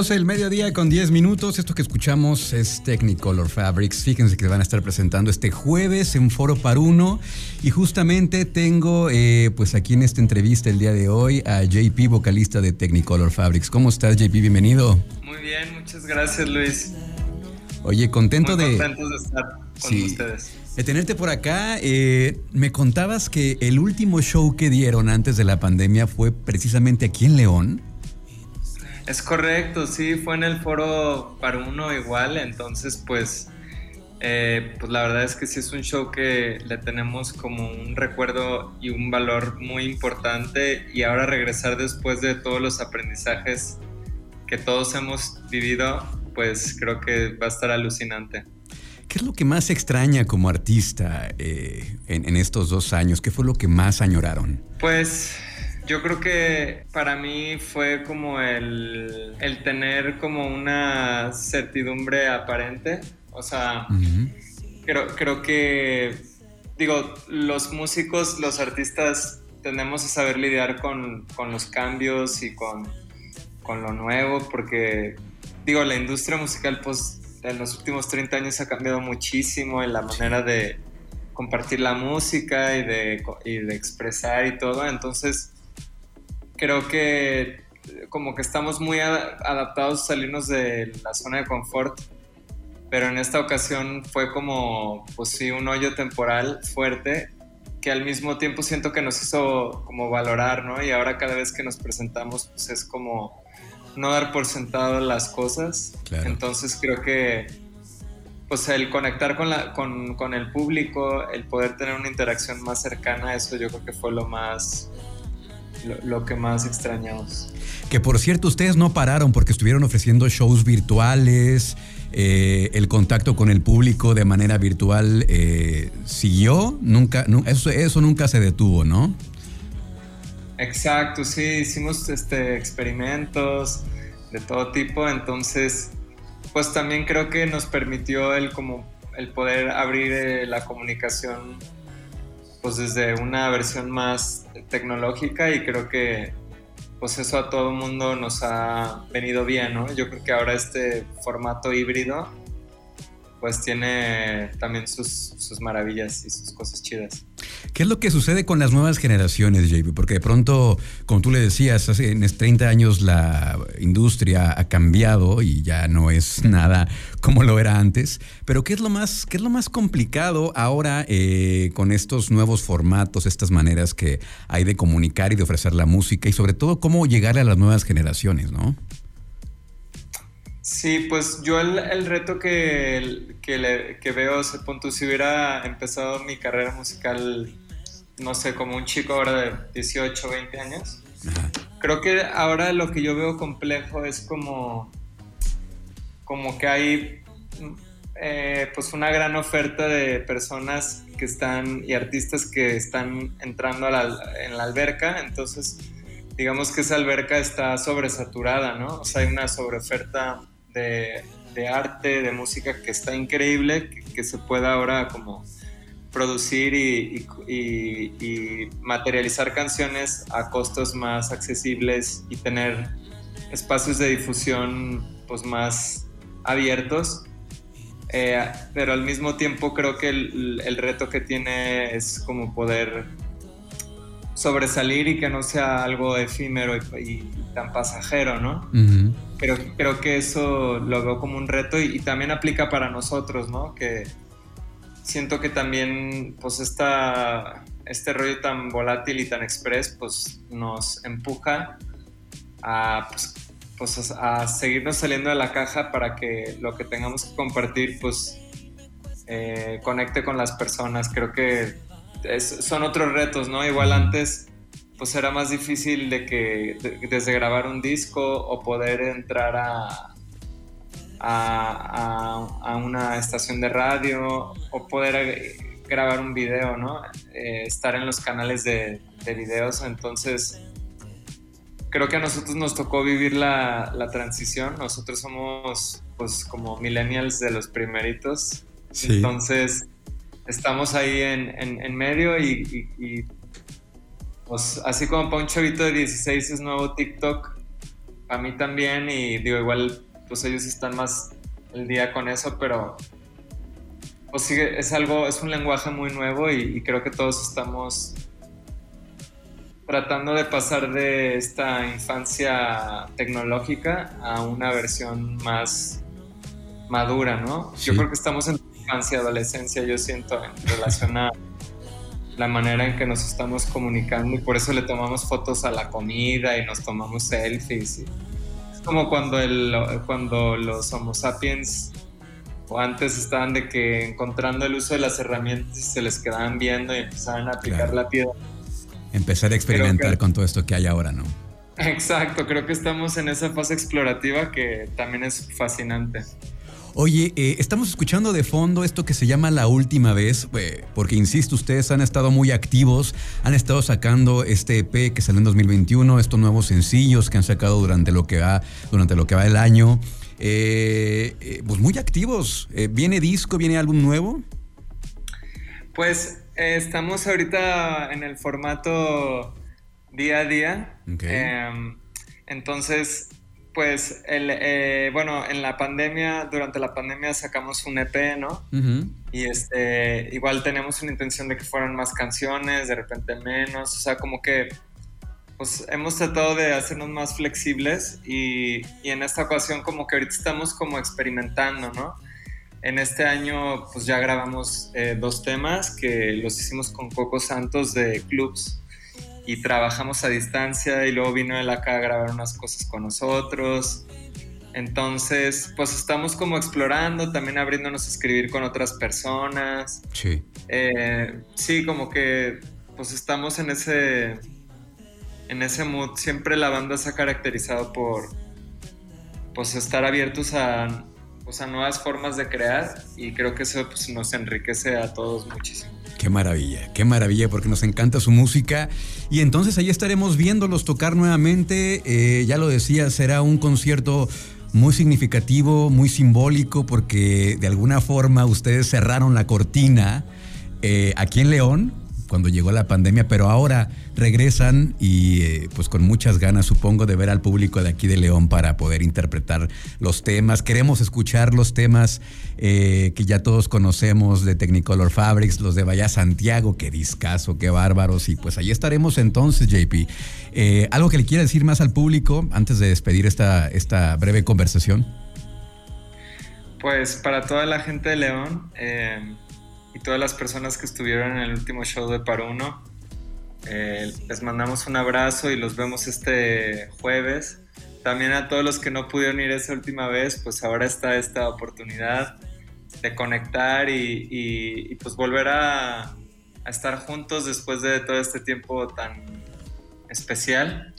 12 del mediodía con 10 minutos. Esto que escuchamos es Technicolor Fabrics. Fíjense que van a estar presentando este jueves en Foro Paruno. Y justamente tengo, eh, pues aquí en esta entrevista el día de hoy, a JP, vocalista de Technicolor Fabrics. ¿Cómo estás, JP? Bienvenido. Muy bien, muchas gracias, Luis. Oye, contento Muy de. de estar con ustedes. De tenerte por acá, eh, me contabas que el último show que dieron antes de la pandemia fue precisamente aquí en León. Es correcto, sí, fue en el foro para uno igual, entonces pues, eh, pues la verdad es que sí es un show que le tenemos como un recuerdo y un valor muy importante y ahora regresar después de todos los aprendizajes que todos hemos vivido, pues creo que va a estar alucinante. ¿Qué es lo que más extraña como artista eh, en, en estos dos años? ¿Qué fue lo que más añoraron? Pues yo creo que para mí fue como el, el tener como una certidumbre aparente. O sea, creo, creo que, digo, los músicos, los artistas, tenemos que saber lidiar con, con los cambios y con, con, lo nuevo, porque, digo, la industria musical, pues, en los últimos 30 años ha cambiado muchísimo en la manera de compartir la música y de, y de expresar y todo. Entonces, creo que como que estamos muy adaptados a salirnos de la zona de confort, pero en esta ocasión fue como, pues sí, un hoyo temporal fuerte que al mismo tiempo siento que nos hizo como valorar, ¿no? Y ahora cada vez que nos presentamos, pues es como no dar por sentado las cosas. Claro. Entonces creo que pues el conectar con, la, con, con el público, el poder tener una interacción más cercana, eso yo creo que fue lo más lo, lo, que más extrañamos. Que por cierto, ustedes no pararon porque estuvieron ofreciendo shows virtuales, eh, el contacto con el público de manera virtual eh, siguió, nunca, no, eso, eso nunca se detuvo, ¿no? Exacto, sí, hicimos este, experimentos de todo tipo, entonces, pues también creo que nos permitió el, como, el poder abrir eh, la comunicación pues desde una versión más tecnológica y creo que pues eso a todo el mundo nos ha venido bien, ¿no? Yo creo que ahora este formato híbrido pues tiene también sus, sus, maravillas y sus cosas chidas. ¿Qué es lo que sucede con las nuevas generaciones, JP? Porque de pronto, como tú le decías, hace en 30 años la industria ha cambiado y ya no es nada como lo era antes. Pero ¿qué es lo más, qué es lo más complicado ahora eh, con estos nuevos formatos, estas maneras que hay de comunicar y de ofrecer la música y sobre todo cómo llegarle a las nuevas generaciones, ¿no? Sí, pues yo el, el reto que, que, le, que, veo, ese punto, si hubiera empezado mi carrera musical, no sé, como un chico ahora de 18, 20 años, Ajá. creo que ahora lo que yo veo complejo es como, como que hay eh, pues una gran oferta de personas que están y artistas que están entrando a la, en la alberca, entonces digamos que esa alberca está sobresaturada, ¿no? O sea, hay una sobreoferta de, arte, de música que está increíble, que, se pueda ahora como producir y, materializar canciones a costos más accesibles y tener espacios de difusión pues más abiertos. Eh, pero al mismo tiempo creo que el, el reto que tiene es como poder sobresalir y que no sea algo efímero y, y tan pasajero, ¿no? Uh -huh. Pero creo que eso lo veo como un reto y, y, también aplica para nosotros, ¿no? Que siento que también, pues, esta, este rollo tan volátil y tan express, pues, nos empuja a, pues, pues, a seguirnos saliendo de la caja para que lo que tengamos que compartir, pues, eh, conecte con las personas. Creo que es, son otros retos, ¿no? Igual antes pues era más difícil de que de, desde grabar un disco o poder entrar a, a, a, a, una estación de radio o poder grabar un video, ¿no? Eh, estar en los canales de, de, videos. Entonces, creo que a nosotros nos tocó vivir la, la transición. Nosotros somos, pues, como millennials de los primeritos. Sí. Entonces, estamos ahí en, en, en medio y, y, y, pues así como para un chavito de 16 es nuevo TikTok, para mí también y digo, igual pues ellos están más el día con eso, pero pues sigue, es algo, es un lenguaje muy nuevo y, creo que todos estamos tratando de pasar de esta infancia tecnológica a una versión más madura, ¿no? Yo creo que estamos en infancia, adolescencia, yo siento, en relación a la manera en que nos estamos comunicando y por eso le tomamos fotos a la comida y nos tomamos selfies. es como cuando, el, cuando los Homo sapiens o antes estaban de que encontrando el uso de las herramientas y se les quedaban viendo y empezaban a aplicar la piedra. Empezar a experimentar con todo esto que hay ahora, ¿no? Exacto, creo que estamos en esa fase explorativa que también es fascinante. Oye, eh, estamos escuchando de fondo esto que se llama La Última Vez, eh, porque insisto, ustedes han estado muy activos, han estado sacando este EP que salió en 2021, estos nuevos sencillos que han sacado durante lo que va, durante lo que va el año. Eh, pues muy activos. ¿Viene disco, viene álbum nuevo? Pues estamos ahorita en el formato día a día. Em, entonces, pues, el, eh, bueno, en la pandemia, durante la pandemia sacamos un EP, ¿no? Y este, igual tenemos una intención de que fueran más canciones, de repente menos, o sea, como que, pues hemos tratado de hacernos más flexibles y, y en esta ocasión como que ahorita estamos como experimentando, ¿no? En este año pues ya grabamos eh, dos temas que los hicimos con Coco Santos de Clubs y trabajamos a distancia y luego vino él acá a grabar unas cosas con nosotros. Entonces, pues estamos como explorando, también abriéndonos a escribir con otras personas. Sí. Eh, sí, como que pues estamos en ese, en ese mood. Siempre la banda se ha caracterizado por pues estar abiertos a, pues, a nuevas formas de crear y creo que eso pues, nos enriquece a todos muchísimo. Qué maravilla, qué maravilla, porque nos encanta su música. Y entonces ahí estaremos viéndolos tocar nuevamente. Eh, ya lo decía, será un concierto muy significativo, muy simbólico, porque de alguna forma ustedes cerraron la cortina eh, aquí en León cuando llegó la pandemia, pero ahora regresan y eh, pues con muchas ganas supongo de ver al público de aquí de León para poder interpretar los temas. Queremos escuchar los temas eh, que ya todos conocemos de Technicolor Fabrics, los de Vaya Santiago, qué discazo, qué bárbaros y pues ahí estaremos entonces JP. Eh, ¿Algo que le quiera decir más al público antes de despedir esta, esta breve conversación? Pues para toda la gente de León, y todas las personas que estuvieron en el último show de Paruno. Eh, les mandamos un abrazo y los vemos este jueves. También a todos los que no pudieron ir esa última vez, pues ahora está esta oportunidad de conectar y, pues volver a, estar juntos después de todo este tiempo tan especial.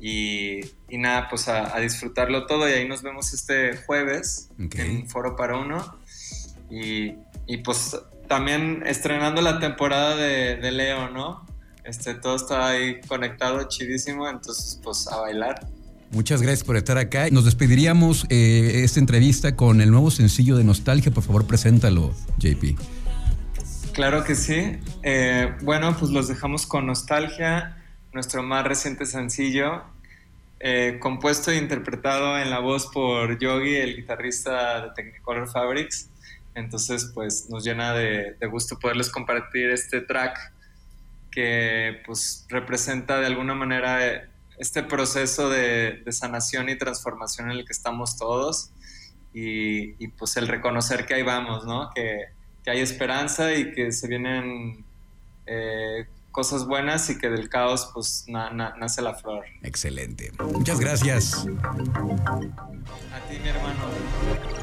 Y, nada, pues a, disfrutarlo todo y ahí nos vemos este jueves en Foro para Uno. Y, y pues también estrenando la temporada de, Leo, ¿no? Este, todo está ahí conectado, chidísimo, entonces pues a bailar. Muchas gracias por estar acá. Nos despediríamos eh, esta entrevista con el nuevo sencillo de Nostalgia. Por favor, preséntalo, JP. Claro que sí. Eh, bueno, pues los dejamos con Nostalgia, nuestro más reciente sencillo, eh, compuesto e interpretado en la voz por Yogi, el guitarrista de Technicolor Fabrics. Entonces, pues nos llena de, gusto poderles compartir este track que pues representa de alguna manera este proceso de, sanación y transformación en el que estamos todos y, pues el reconocer que ahí vamos, ¿no? Que, hay esperanza y que se vienen eh, cosas buenas y que del caos pues nace la flor. Excelente. Muchas gracias. A ti, mi hermano.